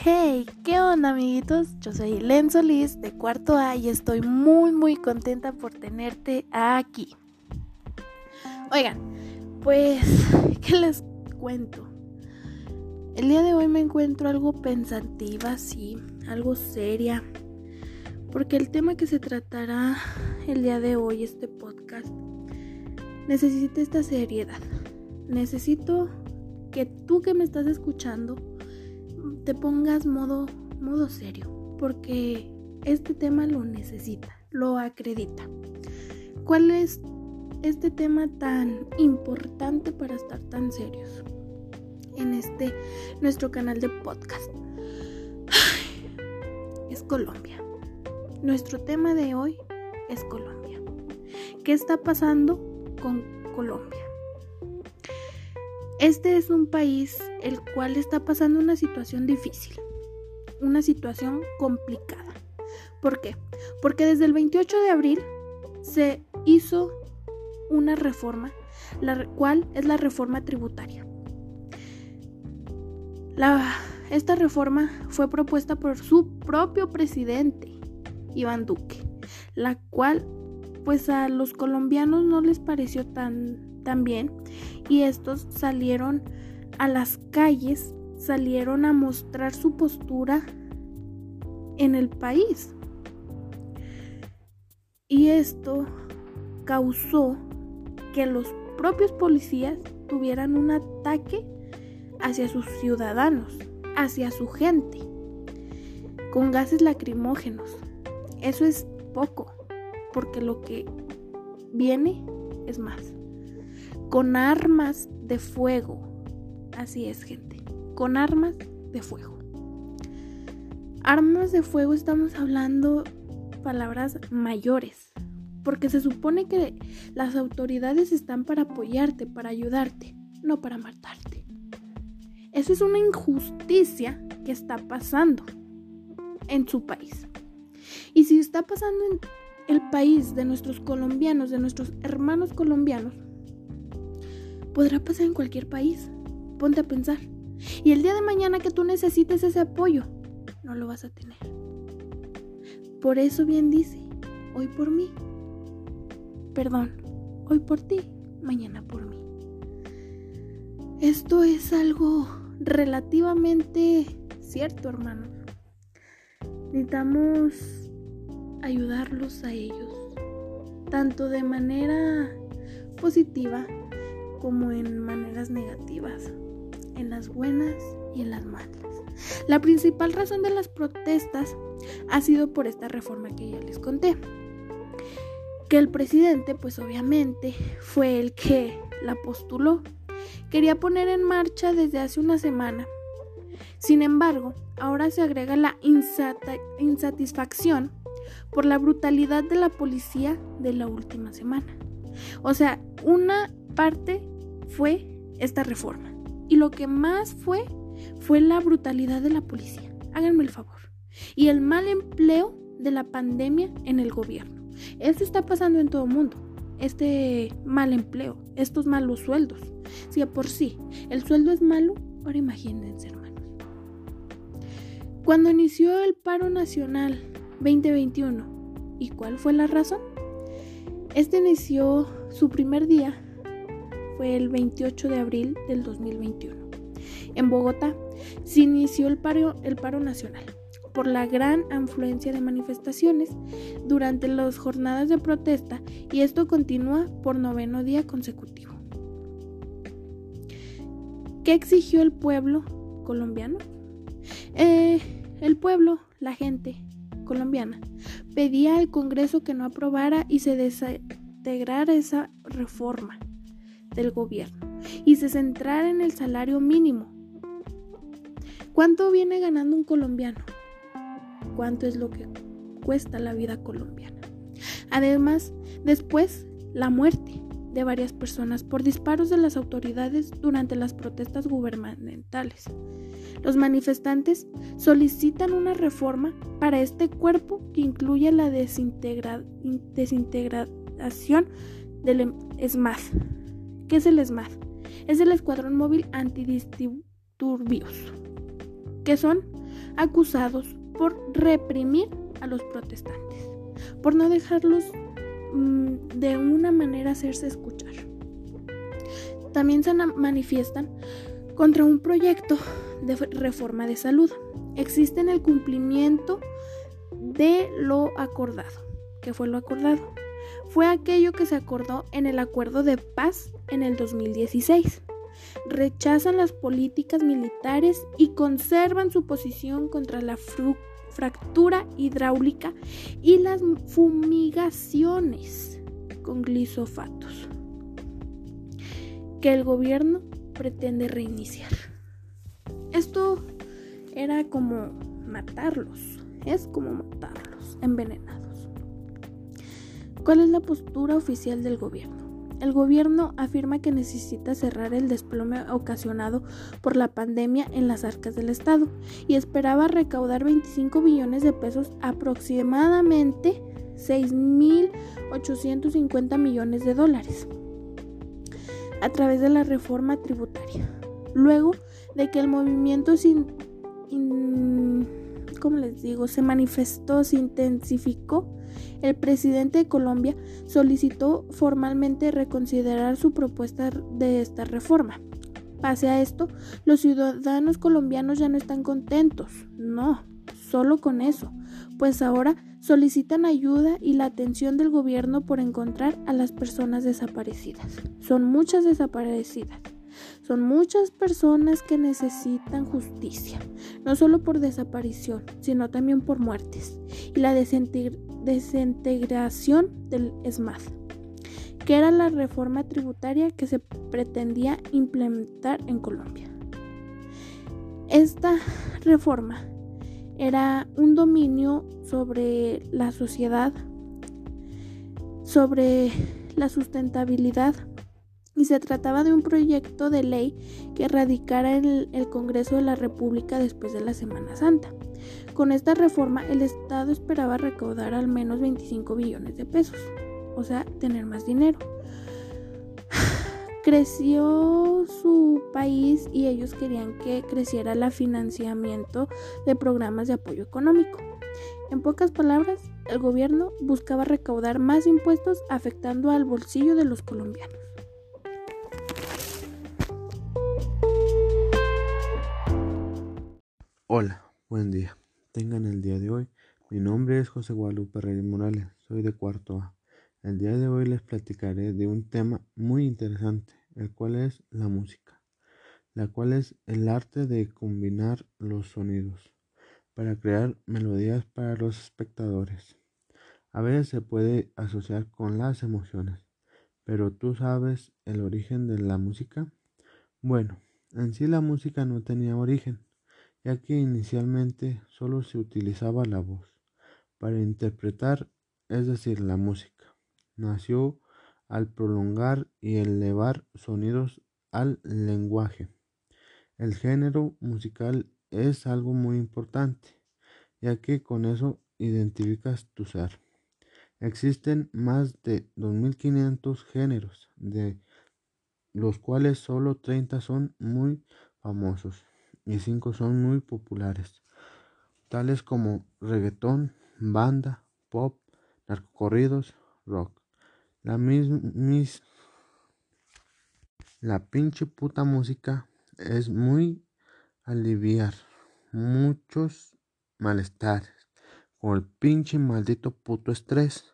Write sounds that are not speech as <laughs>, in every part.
Hey, ¿qué onda amiguitos? Yo soy Len Solís de cuarto A y estoy muy muy contenta por tenerte aquí. Oigan, pues, <laughs> ¿qué les cuento? El día de hoy me encuentro algo pensativa, sí, algo seria, porque el tema que se tratará el día de hoy, este podcast, necesita esta seriedad. Necesito que tú que me estás escuchando te pongas modo, modo serio, porque este tema lo necesita, lo acredita. ¿Cuál es este tema tan importante para estar tan serios en este nuestro canal de podcast? Es Colombia. Nuestro tema de hoy es Colombia. ¿Qué está pasando con Colombia? Este es un país el cual está pasando una situación difícil, una situación complicada. ¿Por qué? Porque desde el 28 de abril se hizo una reforma, la cual es la reforma tributaria. esta reforma fue propuesta por su propio presidente, Iván Duque, la cual pues a los colombianos no les pareció tan también y estos salieron a las calles, salieron a mostrar su postura en el país. Y esto causó que los propios policías tuvieran un ataque hacia sus ciudadanos, hacia su gente, con gases lacrimógenos. Eso es poco, porque lo que viene es más con armas de fuego. Así es, gente, con armas de fuego. Armas de fuego estamos hablando palabras mayores, porque se supone que las autoridades están para apoyarte, para ayudarte, no para matarte. Esa es una injusticia que está pasando en su país. Y si está pasando en el país de nuestros colombianos, de nuestros hermanos colombianos, podrá pasar en cualquier país. Ponte a pensar. Y el día de mañana que tú necesites ese apoyo, no lo vas a tener. Por eso bien dice, hoy por mí. Perdón, hoy por ti, mañana por mí. Esto es algo relativamente cierto, hermanos. Necesitamos ayudarlos a ellos, tanto de manera positiva como en maneras negativas, en las buenas y en las malas. La principal razón de las protestas ha sido por esta reforma que ya les conté. Que el presidente, pues obviamente, fue el que la postuló. Quería poner en marcha desde hace una semana. Sin embargo, ahora se agrega la insatisfacción por la brutalidad de la policía de la última semana. O sea, una parte fue esta reforma. Y lo que más fue fue la brutalidad de la policía. Háganme el favor. Y el mal empleo de la pandemia en el gobierno. Esto está pasando en todo el mundo. Este mal empleo, estos malos sueldos. Si por sí el sueldo es malo, ahora imagínense, hermanos. Cuando inició el paro nacional 2021, ¿y cuál fue la razón? Este inició su primer día fue el 28 de abril del 2021. En Bogotá se inició el paro, nacional por la gran afluencia de manifestaciones durante las jornadas de protesta y esto continúa por noveno día consecutivo. ¿Qué exigió el pueblo colombiano? Eh, el pueblo, la gente colombiana, pedía al Congreso que no aprobara y se desintegrara esa reforma del gobierno y se centrara en el salario mínimo. ¿Cuánto viene ganando un colombiano? ¿Cuánto es lo que cuesta la vida colombiana? Además, después, la muerte de varias personas por disparos de las autoridades durante las protestas gubernamentales. Los manifestantes solicitan una reforma para este cuerpo que incluya la desintegración del ESMAD, ¿Qué es el SMAD? Es el Escuadrón Móvil Antidisturbios. ¿Qué son? acusados por reprimir a los protestantes, por no dejarlos mm, de una manera hacerse escuchar. También se manifiestan contra un proyecto de reforma de salud. Existe en el cumplimiento de lo acordado. ¿Qué fue lo acordado? Fue aquello que se acordó en el acuerdo de paz en el 2016. Rechazan las políticas militares y conservan su posición contra la fractura hidráulica y las fumigaciones con glisofatos que el gobierno pretende reiniciar. Esto era como matarlos, es como matarlos, envenenados. ¿Cuál es la postura oficial del gobierno? El gobierno afirma que necesita cerrar el desplome ocasionado por la pandemia en las arcas del Estado y esperaba recaudar 25 billones de pesos, aproximadamente 6.850 millones de dólares, a través de la reforma tributaria. Luego de que el movimiento sin, les digo, se manifestó, se intensificó, el presidente de Colombia solicitó formalmente reconsiderar su propuesta de esta reforma. Pase a esto, los ciudadanos colombianos ya no están contentos, no, solo con eso, pues ahora solicitan ayuda y la atención del gobierno por encontrar a las personas desaparecidas. Son muchas desaparecidas. Son muchas personas que necesitan justicia, no solo por desaparición, sino también por muertes y la desintegración del ESMAD, que era la reforma tributaria que se pretendía implementar en Colombia. Esta reforma era un dominio sobre la sociedad, sobre la sustentabilidad y se trataba de un proyecto de ley que radicara en el, Congreso de la República después de la Semana Santa. Con esta reforma el Estado esperaba recaudar al menos 25 billones de pesos, o sea, tener más dinero. <sighs> Creció su país y ellos querían que creciera el financiamiento de programas de apoyo económico. En pocas palabras, el gobierno buscaba recaudar más impuestos afectando al bolsillo de los colombianos. Hola, buen día. Tengan el día de hoy. Mi nombre es José Guadalupe Reyes Morales, soy de cuarto A. El día de hoy les platicaré de un tema muy interesante, el cual es la música, la cual es el arte de combinar los sonidos para crear melodías para los espectadores. A veces se puede asociar con las emociones, pero ¿tú sabes el origen de la música? Bueno, en sí la música no tenía origen ya que inicialmente solo se utilizaba la voz para interpretar, es decir, la música. Nació al prolongar y elevar sonidos al lenguaje. El género musical es algo muy importante, ya que con eso identificas tu ser. Existen más de 2.500 géneros, de los cuales solo 30 son muy famosos y cinco son muy populares, tales como reggaetón, banda, pop, narcocorridos, rock. La mis, la pinche puta música es muy aliviar muchos malestares con el pinche maldito puto estrés.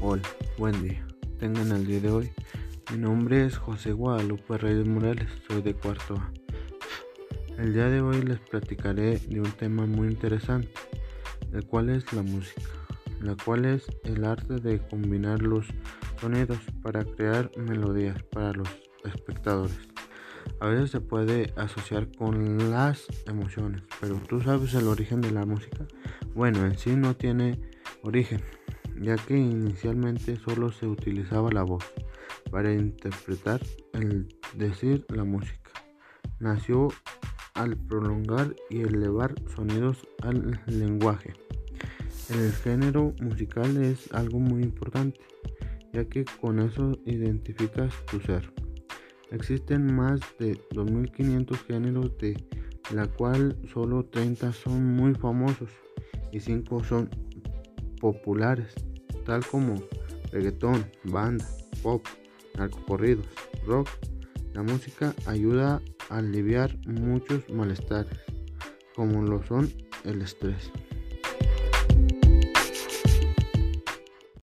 Hola, buen día. Tengan el día de hoy mi nombre es José Guadalupe Reyes Morales, soy de cuarto A. El día de hoy les platicaré de un tema muy interesante, el cual es la música, la cual es el arte de combinar los sonidos para crear melodías para los espectadores. A veces se puede asociar con las emociones, pero ¿tú sabes el origen de la música? Bueno, en sí no tiene origen, ya que inicialmente solo se utilizaba la voz para interpretar el decir la música. Nació al prolongar y elevar sonidos al lenguaje. El género musical es algo muy importante, ya que con eso identificas tu ser. Existen más de 2.500 géneros de la cual solo 30 son muy famosos y 5 son populares, tal como reggaetón, banda, pop, narcocorridos, rock. La música ayuda a aliviar muchos malestares, como lo son el estrés.